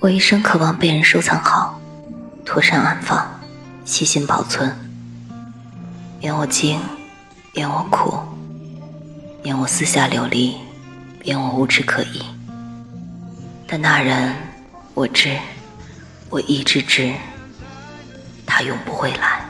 我一生渴望被人收藏好，妥善安放，细心保存。愿我精，愿我苦，愿我四下流离，愿我无枝可依。但那人，我知，我一直知，他永不会来。